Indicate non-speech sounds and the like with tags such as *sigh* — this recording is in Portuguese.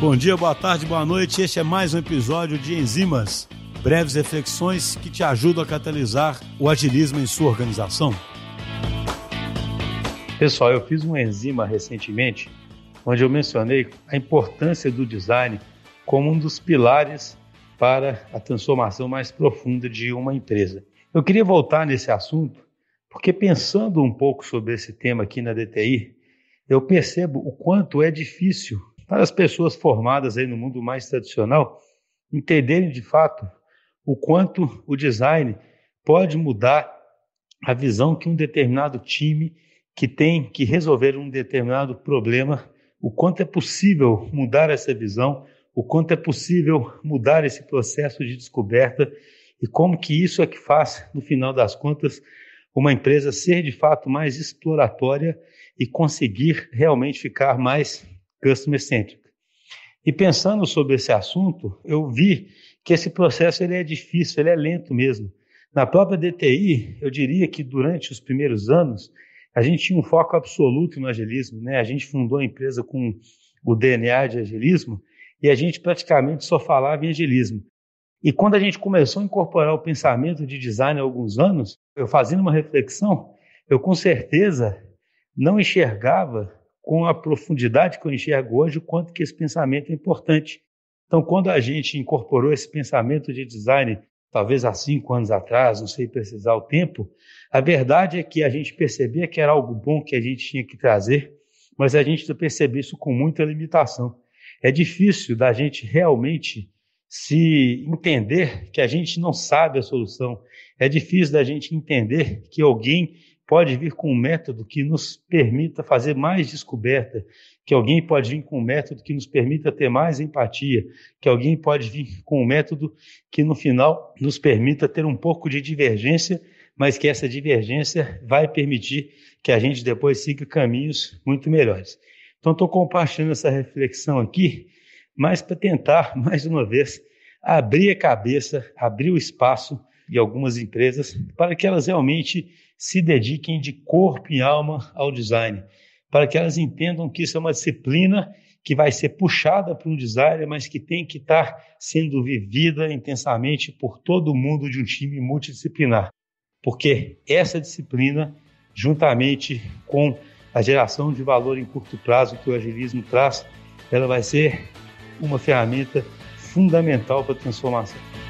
Bom dia, boa tarde, boa noite. Este é mais um episódio de Enzimas, breves reflexões que te ajudam a catalisar o agilismo em sua organização. Pessoal, eu fiz uma enzima recentemente onde eu mencionei a importância do design como um dos pilares para a transformação mais profunda de uma empresa. Eu queria voltar nesse assunto porque pensando um pouco sobre esse tema aqui na DTI, eu percebo o quanto é difícil para as pessoas formadas aí no mundo mais tradicional entenderem de fato o quanto o design pode mudar a visão que um determinado time que tem que resolver um determinado problema, o quanto é possível mudar essa visão, o quanto é possível mudar esse processo de descoberta e como que isso é que faz, no final das contas, uma empresa ser de fato mais exploratória e conseguir realmente ficar mais customer centric. E pensando sobre esse assunto, eu vi que esse processo ele é difícil, ele é lento mesmo. Na própria DTI, eu diria que durante os primeiros anos, a gente tinha um foco absoluto no agilismo, né? A gente fundou a empresa com o DNA de agilismo e a gente praticamente só falava em agilismo. E quando a gente começou a incorporar o pensamento de design há alguns anos, eu fazendo uma reflexão, eu com certeza não enxergava com a profundidade que eu enxergo hoje o quanto que esse pensamento é importante. Então, quando a gente incorporou esse pensamento de design, talvez há cinco anos atrás, não sei precisar o tempo, a verdade é que a gente percebia que era algo bom que a gente tinha que trazer, mas a gente percebia isso com muita limitação. É difícil da gente realmente se entender que a gente não sabe a solução. É difícil da gente entender que alguém pode vir com um método que nos permita fazer mais descoberta, que alguém pode vir com um método que nos permita ter mais empatia, que alguém pode vir com um método que no final nos permita ter um pouco de divergência, mas que essa divergência vai permitir que a gente depois siga caminhos muito melhores. Então, estou compartilhando essa reflexão aqui mas para tentar, *laughs* mais uma vez, abrir a cabeça, abrir o espaço de algumas empresas para que elas realmente se dediquem de corpo e alma ao design, para que elas entendam que isso é uma disciplina que vai ser puxada para um designer, mas que tem que estar sendo vivida intensamente por todo mundo de um time multidisciplinar. Porque essa disciplina, juntamente com a geração de valor em curto prazo que o agilismo traz, ela vai ser uma ferramenta fundamental para a transformação.